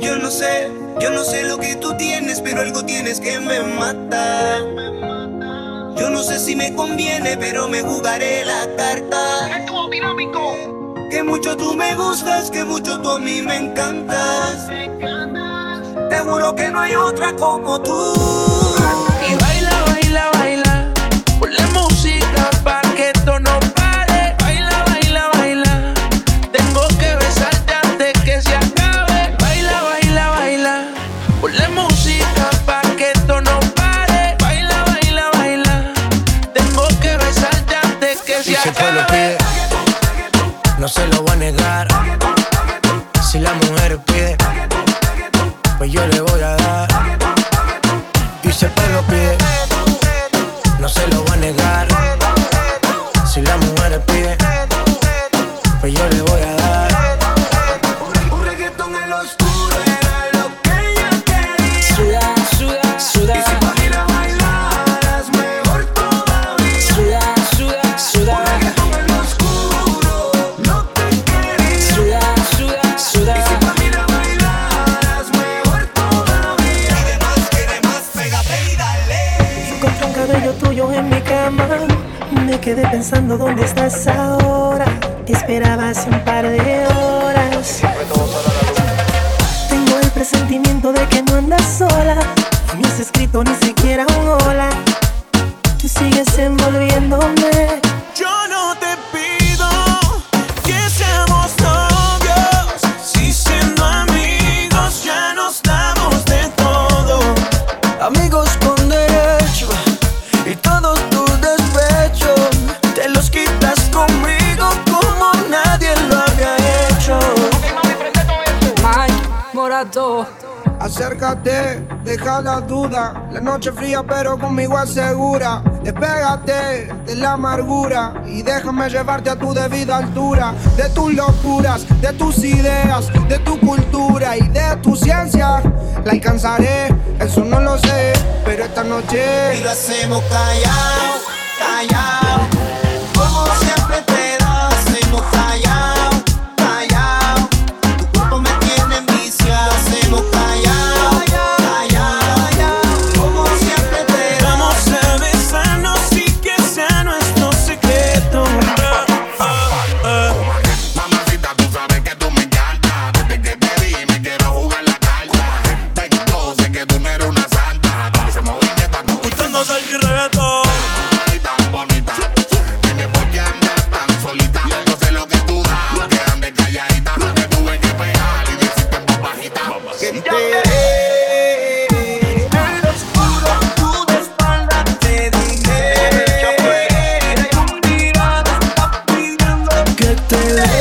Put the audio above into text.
Yo no sé, yo no sé lo que tú tienes, pero algo tienes que me mata. Yo no sé si me conviene, pero me jugaré la carta. Que mucho tú me gustas, que mucho tú a mí me encantas. Te juro que no hay otra como tú. No se lo voy a negar. Si la mujer pide, pues yo le voy a dar. Y si el pueblo pide, no se lo voy a negar. Si la mujer pide, pues yo le voy a dar. Un reggaetón en lo oscuro Me quedé pensando dónde estás ahora. Te esperaba hace un par de horas. Tengo el presentimiento de que no andas sola. Ni has escrito ni siquiera un hola. Tú sigues envolviéndome. Yo no te pido que seamos novios. Si siendo amigos ya nos damos de todo. Amigos con Acércate, deja la duda. La noche fría, pero conmigo asegura. Despégate de la amargura y déjame llevarte a tu debida altura. De tus locuras, de tus ideas, de tu cultura y de tu ciencia. La alcanzaré, eso no lo sé, pero esta noche. Y lo hacemos callao, callao. love.